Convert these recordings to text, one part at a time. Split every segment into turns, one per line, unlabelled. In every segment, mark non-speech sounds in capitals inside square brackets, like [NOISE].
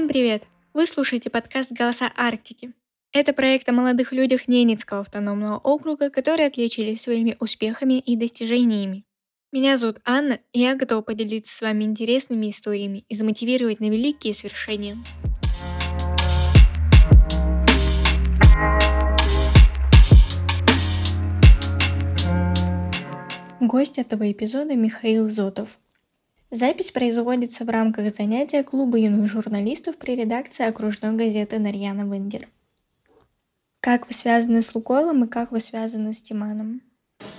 Всем привет! Вы слушаете подкаст «Голоса Арктики». Это проект о молодых людях Ненецкого автономного округа, которые отличились своими успехами и достижениями. Меня зовут Анна, и я готова поделиться с вами интересными историями и замотивировать на великие свершения. Гость этого эпизода Михаил Зотов. Запись производится в рамках занятия Клуба юных журналистов при редакции окружной газеты «Нарьяна Вендер». Как вы связаны с Лукойлом и как вы связаны с Тиманом?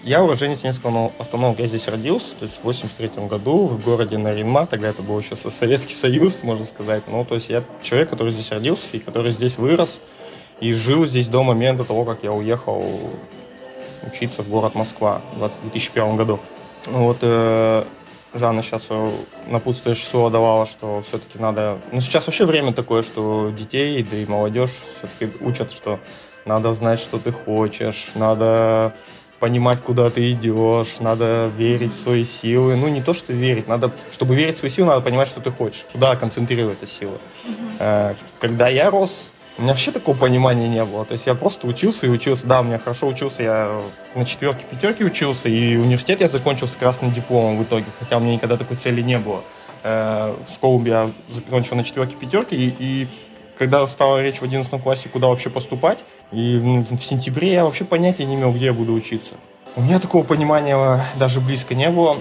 Я уроженец Ненецкого автономного, я здесь родился, то есть в 83 году в городе Наринма, тогда это был еще Советский Союз, можно сказать. Ну, то есть я человек, который здесь родился и который здесь вырос и жил здесь до момента того, как я уехал учиться в город Москва в 2001 году. Ну вот э, Жанна сейчас напутствующее слово давала, что все-таки надо... Ну, сейчас вообще время такое, что детей, да и молодежь все-таки учат, что надо знать, что ты хочешь, надо понимать, куда ты идешь, надо верить в свои силы. Ну, не то, что верить, надо, чтобы верить в свои силы, надо понимать, что ты хочешь. Куда концентрировать эти силы. Mm-hmm. Когда я рос, у меня вообще такого понимания не было. То есть я просто учился и учился. Да, у меня хорошо учился, я на четверке, пятерке учился, и университет я закончил с красным дипломом в итоге, хотя у меня никогда такой цели не было. Э, школу я закончил на четверке, пятерке, и, и когда стала речь в 11 классе, куда вообще поступать, и в, в сентябре я вообще понятия не имел, где я буду учиться. У меня такого понимания даже близко не было.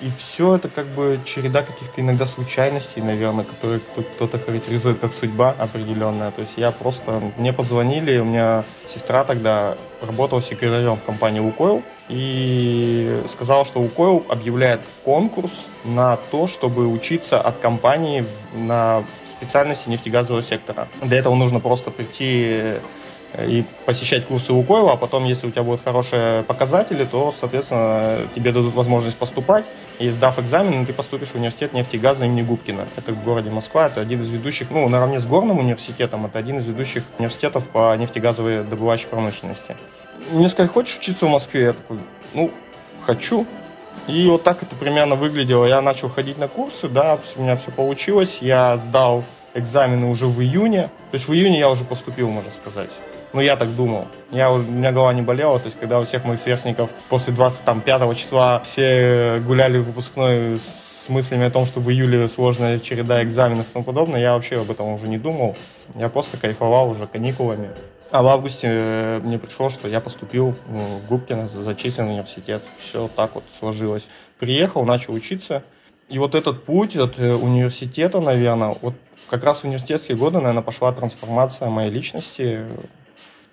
И все это как бы череда каких-то иногда случайностей, наверное, которые кто-то характеризует как судьба определенная. То есть я просто... Мне позвонили, у меня сестра тогда работала секретарем в компании «Лукойл» и сказала, что «Лукойл» объявляет конкурс на то, чтобы учиться от компании на специальности нефтегазового сектора. Для этого нужно просто прийти и посещать курсы Лукойла, а потом, если у тебя будут хорошие показатели, то, соответственно, тебе дадут возможность поступать, и сдав экзамен, ты поступишь в университет нефти и газа имени Губкина. Это в городе Москва, это один из ведущих, ну, наравне с Горным университетом, это один из ведущих университетов по нефтегазовой добывающей промышленности. Мне сказали, хочешь учиться в Москве? Я такой, ну, хочу. И вот так это примерно выглядело. Я начал ходить на курсы, да, у меня все получилось. Я сдал экзамены уже в июне. То есть в июне я уже поступил, можно сказать. Ну, я так думал. Я, у меня голова не болела, то есть, когда у всех моих сверстников после 25 числа все гуляли в выпускной с мыслями о том, что в июле сложная череда экзаменов и тому подобное, я вообще об этом уже не думал. Я просто кайфовал уже каникулами. А в августе э, мне пришло, что я поступил в Губкино, зачислен в университет. Все так вот сложилось. Приехал, начал учиться. И вот этот путь от э, университета, наверное, вот как раз в университетские годы, наверное, пошла трансформация моей личности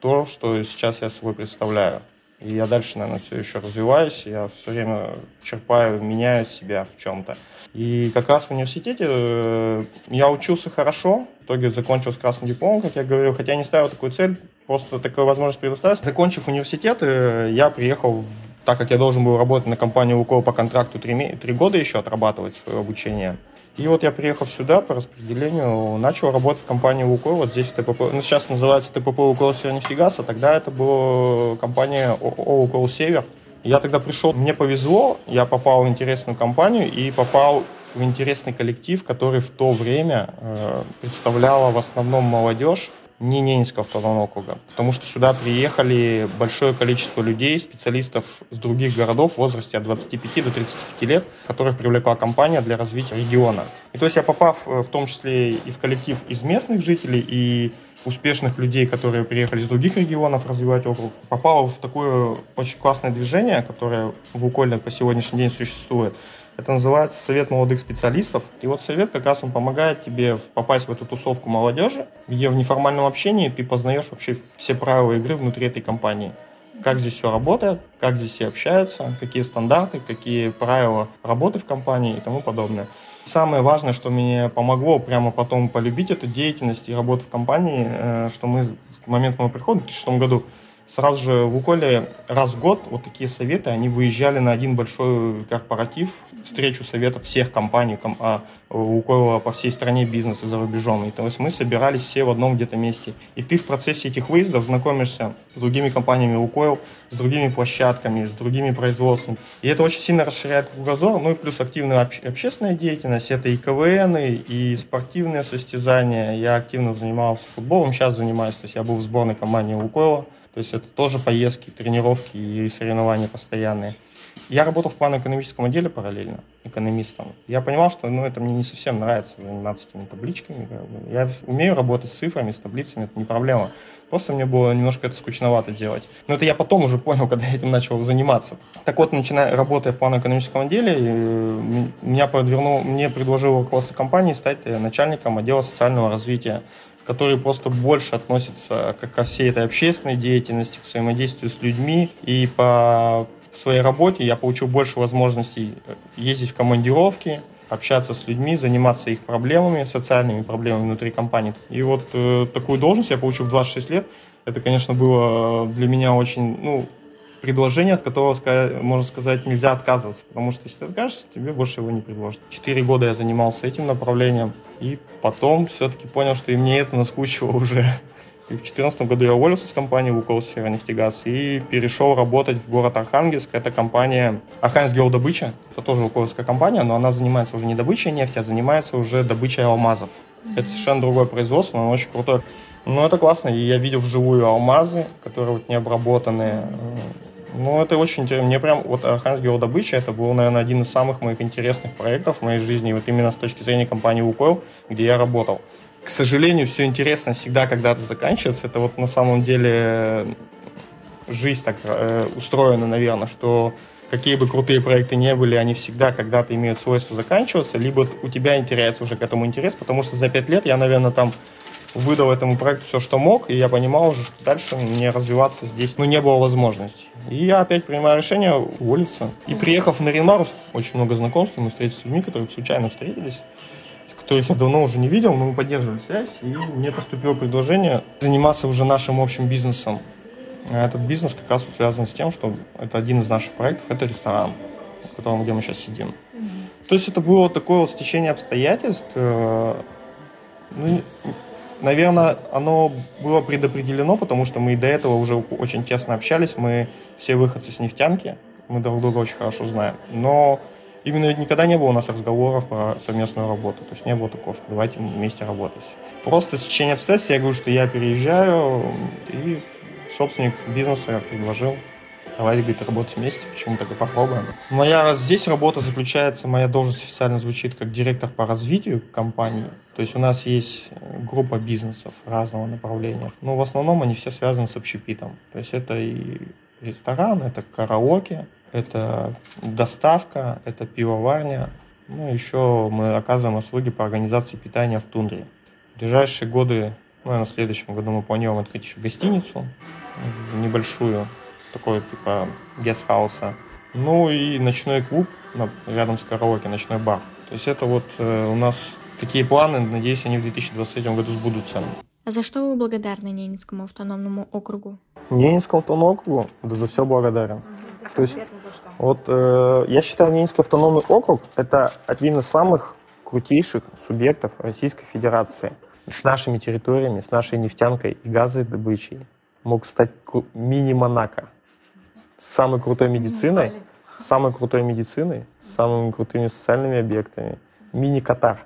то, что сейчас я собой представляю. И я дальше, наверное, все еще развиваюсь, я все время черпаю, меняю себя в чем-то. И как раз в университете э, я учился хорошо, в итоге закончил с красным дипломом, как я говорил, хотя я не ставил такую цель, просто такая возможность предоставилась. Закончив университет, э, я приехал, так как я должен был работать на компанию «Лукойл» по контракту три, три года еще отрабатывать свое обучение, и вот я приехал сюда по распределению, начал работать в компании «Лукойл», вот здесь ТПП, ну, сейчас называется ТПП «Лукойл Севернефтегаз», а тогда это была компания ООО «Лукойл Север». Я тогда пришел, мне повезло, я попал в интересную компанию и попал в интересный коллектив, который в то время э, представляла в основном молодежь, не Ненецкого автономного округа, потому что сюда приехали большое количество людей, специалистов с других городов в возрасте от 25 до 35 лет, которых привлекла компания для развития региона. И то есть я попав э, в том числе и в коллектив из местных жителей, и успешных людей, которые приехали из других регионов развивать округ, попал в такое очень классное движение, которое в Уколе по сегодняшний день существует. Это называется Совет молодых специалистов. И вот совет как раз он помогает тебе попасть в эту тусовку молодежи, где в неформальном общении ты познаешь вообще все правила игры внутри этой компании. Как здесь все работает, как здесь все общаются, какие стандарты, какие правила работы в компании и тому подобное. Самое важное, что мне помогло прямо потом полюбить эту деятельность и работу в компании, э, что мы в момент моего прихода в 2006 году сразу же в Уколе раз в год вот такие советы, они выезжали на один большой корпоратив, встречу советов всех компаний ком, а, Укола по всей стране бизнеса за рубежом. И то есть мы собирались все в одном где-то месте. И ты в процессе этих выездов знакомишься с другими компаниями Укойл, с другими площадками, с другими производствами. И это очень сильно расширяет кругозор. Ну и плюс активная обще- общественная деятельность. Это и КВН, и спортивные состязания. Я активно занимался футболом, сейчас занимаюсь. То есть я был в сборной команде Лукойла. То есть это тоже поездки, тренировки и соревнования постоянные. Я работал в планово-экономическом отделе параллельно, экономистом. Я понимал, что ну, это мне не совсем нравится заниматься этими табличками. Я умею работать с цифрами, с таблицами, это не проблема. Просто мне было немножко это скучновато делать. Но это я потом уже понял, [LAUGHS] когда я этим начал заниматься. Так вот, начиная, работая в планово-экономическом отделе, э, меня подвернул, мне предложил руководство компании стать э, начальником отдела социального развития который просто больше относится ко всей этой общественной деятельности, к взаимодействию с людьми. И по своей работе я получил больше возможностей э, ездить в командировки, общаться с людьми, заниматься их проблемами, социальными проблемами внутри компании. И вот э, такую должность я получил в 26 лет. Это, конечно, было для меня очень, ну, предложение, от которого, можно сказать, нельзя отказываться. Потому что если ты откажешься, тебе больше его не предложат. Четыре года я занимался этим направлением. И потом все-таки понял, что и мне это наскучило уже. И в 2014 году я уволился с компании «Лукойл Северонефтегаз» и перешел работать в город Архангельск. Это компания Архангельск Геодобыча. Это тоже лукойлская компания, но она занимается уже не добычей нефти, а занимается уже добычей алмазов. Это совершенно другое производство, но очень крутое. Ну, это классно. И я видел вживую алмазы, которые вот не обработанные. Ну, это очень интересно. Мне прям вот Архангельск геодобыча, это был, наверное, один из самых моих интересных проектов в моей жизни, вот именно с точки зрения компании «Лукойл», где я работал. К сожалению, все интересно всегда когда-то заканчивается. Это вот на самом деле жизнь так э, устроена, наверное, что какие бы крутые проекты не были, они всегда когда-то имеют свойство заканчиваться, либо у тебя теряется уже к этому интерес, потому что за пять лет я, наверное, там выдал этому проекту все, что мог, и я понимал уже, что дальше мне развиваться здесь ну, не было возможности. И я опять принимаю решение уволиться. И приехав на Ренмару, очень много знакомств, мы встретились с людьми, которые случайно встретились, которых я давно уже не видел, но мы поддерживали связь, и мне поступило предложение заниматься уже нашим общим бизнесом. А этот бизнес как раз связан с тем, что это один из наших проектов, это ресторан, в котором, где мы сейчас сидим. Mm-hmm. То есть это было такое вот стечение обстоятельств, э, ну, Наверное, оно было предопределено, потому что мы и до этого уже очень тесно общались. Мы все выходцы с нефтянки, мы друг друга очень хорошо знаем. Но именно никогда не было у нас разговоров про совместную работу. То есть не было такого, что давайте вместе работать. Просто с течением обстоятельств я говорю, что я переезжаю, и собственник бизнеса предложил Давай, говорит, работать вместе, почему так и попробуем. Моя здесь работа заключается, моя должность официально звучит как директор по развитию компании. То есть у нас есть э, группа бизнесов разного направления. Но в основном они все связаны с общепитом. То есть это и ресторан, это караоке, это доставка, это пивоварня. Ну, еще мы оказываем услуги по организации питания в тундре. В ближайшие годы, ну, на следующем году мы планируем открыть еще гостиницу небольшую, такой типа гестхауса. Ну и ночной клуб рядом с караоке, ночной бар. То есть это вот э, у нас такие планы, надеюсь, они в 2023 году сбудутся.
А за что вы благодарны Ненецкому автономному округу?
Ненецкому автономному округу? Да за все благодарен. То есть, вот э, я считаю, Ненецкий автономный округ – это один из самых крутейших субъектов Российской Федерации. С нашими территориями, с нашей нефтянкой и газодобычей мог стать мини-Монако с самой крутой медициной, с самой крутой медициной, с самыми крутыми социальными объектами. Мини-Катар.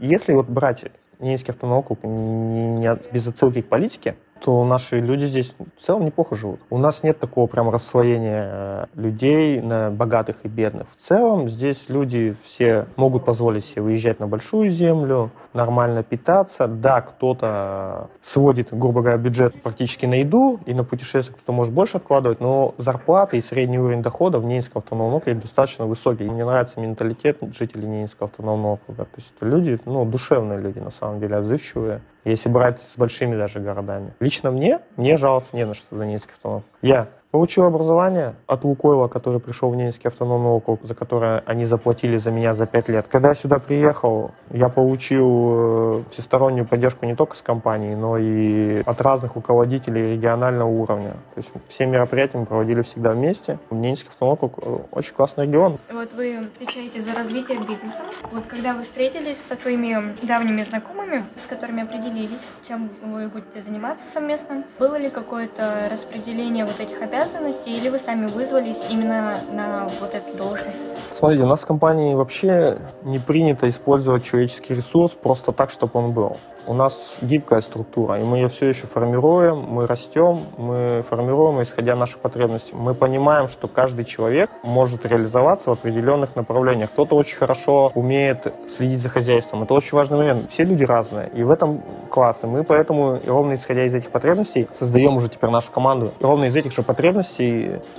Если вот брать Ненецкий автономный округ не, не, без отсылки к политике, то наши люди здесь в целом неплохо живут. У нас нет такого прям расслоения э, людей на богатых и бедных. В целом здесь люди все могут позволить себе выезжать на большую землю, нормально питаться. Да, кто-то сводит, грубо говоря, бюджет практически на еду и на путешествия кто-то может больше откладывать, но зарплаты и средний уровень дохода в Ненецком автономном округе достаточно высокий. И мне нравится менталитет жителей Ненецкого автономного округа. То есть это люди, ну, душевные люди, на самом деле, отзывчивые если брать с большими даже городами. Лично мне, мне жаловаться не на что за Донецкий автономный. Я Получил образование от Лукойла, который пришел в Ненецкий автономный округ, за которое они заплатили за меня за пять лет. Когда я сюда приехал, я получил э, всестороннюю поддержку не только с компанией, но и от разных руководителей регионального уровня. То есть все мероприятия мы проводили всегда вместе. Ненецкий автономный округ э, очень классный регион.
Вот вы отвечаете за развитие бизнеса. Вот когда вы встретились со своими давними знакомыми, с которыми определились, чем вы будете заниматься совместно, было ли какое-то распределение вот этих обязанностей, или вы сами вызвались именно на вот эту должность?
Смотрите, у нас в компании вообще не принято использовать человеческий ресурс просто так, чтобы он был. У нас гибкая структура, и мы ее все еще формируем, мы растем, мы формируем, исходя наших потребностей. Мы понимаем, что каждый человек может реализоваться в определенных направлениях. Кто-то очень хорошо умеет следить за хозяйством. Это очень важный момент. Все люди разные, и в этом классно. Мы поэтому, ровно исходя из этих потребностей, создаем уже теперь нашу команду. И ровно из этих же потребностей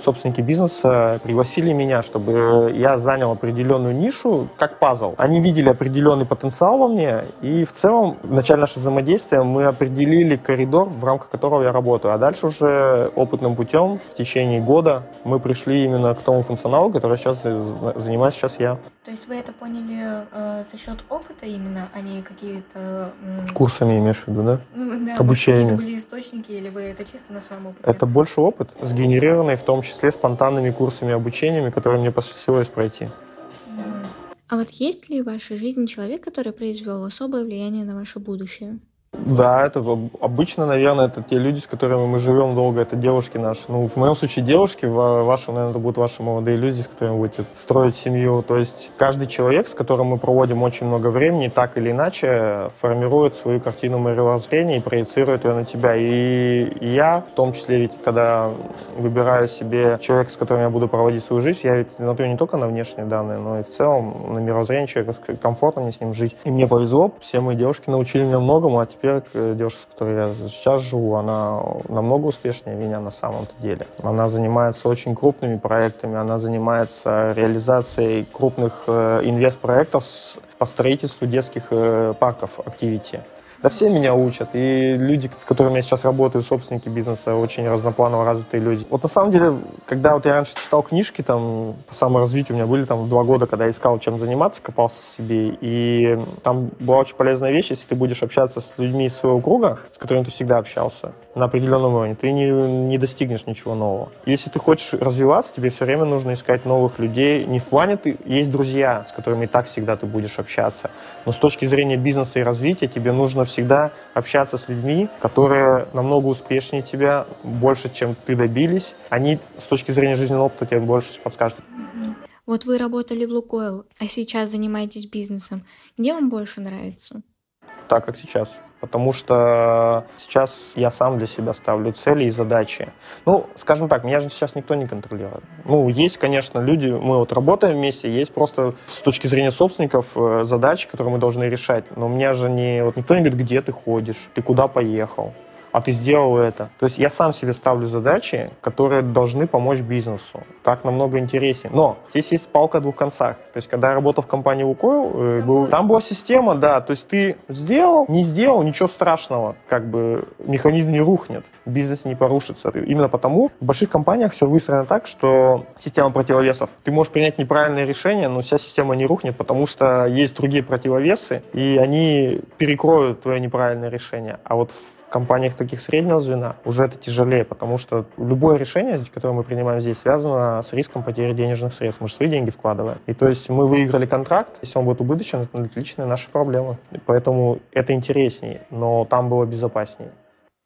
собственники бизнеса пригласили меня, чтобы я занял определенную нишу, как пазл. Они видели определенный потенциал во мне, и в целом вначале наше взаимодействие мы определили коридор, в рамках которого я работаю. А дальше уже опытным путем в течение года мы пришли именно к тому функционалу, который сейчас занимаюсь сейчас я.
То есть вы это поняли э, за счет опыта именно, а не какие-то...
Э, Курсами имеешь в виду, да?
Ну, да
Обучение.
были источники или вы это чисто на своем опыте?
Это больше опыт, сгенерированный в том числе спонтанными курсами обучениями, которые мне посчастливилось пройти.
А вот есть ли в вашей жизни человек, который произвел особое влияние на ваше будущее?
Да, это обычно, наверное, это те люди, с которыми мы живем долго, это девушки наши. Ну, в моем случае девушки, в вашем, наверное, это будут ваши молодые люди, с которыми будете строить семью. То есть каждый человек, с которым мы проводим очень много времени, так или иначе формирует свою картину мировоззрения и проецирует ее на тебя. И я, в том числе, ведь когда выбираю себе человека, с которым я буду проводить свою жизнь, я ведь смотрю не только на внешние данные, но и в целом на мировоззрение человека, комфортно мне с ним жить. И мне повезло, все мои девушки научили меня многому, а теперь э, девушка, с которой я сейчас живу, она намного успешнее меня на самом-то деле. Она занимается очень крупными проектами, она занимается реализацией крупных э, инвест-проектов по строительству детских э, парков, активити. Да все меня учат. И люди, с которыми я сейчас работаю, собственники бизнеса, очень разнопланово развитые люди. Вот на самом деле, когда вот я раньше читал книжки там по саморазвитию, у меня были там два года, когда я искал, чем заниматься, копался в себе. И там была очень полезная вещь, если ты будешь общаться с людьми из своего круга, с которыми ты всегда общался, на определенном уровне, ты не, не достигнешь ничего нового. Если ты хочешь развиваться, тебе все время нужно искать новых людей. Не в плане ты есть друзья, с которыми и так всегда ты будешь общаться, но с точки зрения бизнеса и развития тебе нужно всегда общаться с людьми, которые намного успешнее тебя, больше, чем ты добились. Они с точки зрения жизненного опыта тебе больше подскажут.
Вот вы работали в Лукойл, а сейчас занимаетесь бизнесом. Где вам больше нравится?
Так, как сейчас потому что сейчас я сам для себя ставлю цели и задачи. Ну, скажем так, меня же сейчас никто не контролирует. Ну, есть, конечно, люди, мы вот работаем вместе, есть просто с точки зрения собственников э, задачи, которые мы должны решать. Но меня же не, вот никто не говорит, где ты ходишь, ты куда поехал а ты сделал это. То есть я сам себе ставлю задачи, которые должны помочь бизнесу. Так намного интереснее. Но здесь есть палка о двух концах. То есть когда я работал в компании Лукойл, э, был, там была система, да, то есть ты сделал, не сделал, ничего страшного, как бы механизм не рухнет, бизнес не порушится. Именно потому в больших компаниях все выстроено так, что система противовесов. Ты можешь принять неправильное решение, но вся система не рухнет, потому что есть другие противовесы, и они перекроют твое неправильное решение. А вот в компаниях таких среднего звена уже это тяжелее, потому что любое решение, которое мы принимаем здесь, связано с риском потери денежных средств. Мы же свои деньги вкладываем. И то есть мы выиграли контракт, если он будет убыточен, это отличные наши проблемы. И поэтому это интереснее, но там было безопаснее.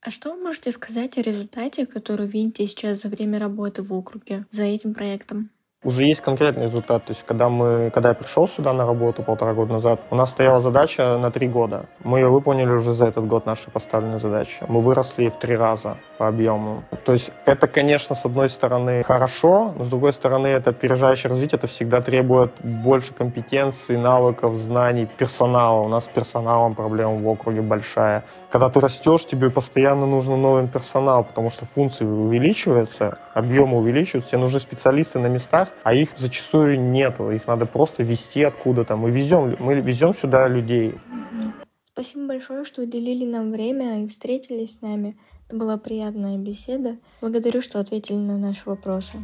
А что вы можете сказать о результате, который видите сейчас за время работы в округе, за этим проектом?
Уже есть конкретный результат. То есть, когда, мы, когда я пришел сюда на работу полтора года назад, у нас стояла задача на три года. Мы ее выполнили уже за этот год, наши поставленные задачи. Мы выросли в три раза по объему. То есть, это, конечно, с одной стороны хорошо, но с другой стороны, это опережающее развитие, это всегда требует больше компетенций, навыков, знаний, персонала. У нас с персоналом проблема в округе большая. Когда ты растешь, тебе постоянно нужен новый персонал, потому что функции увеличиваются, объемы увеличиваются, тебе нужны специалисты на местах, а их зачастую нету, их надо просто везти откуда-то. Мы везем, мы везем сюда людей.
Спасибо большое, что уделили нам время и встретились с нами. Это была приятная беседа. Благодарю, что ответили на наши вопросы.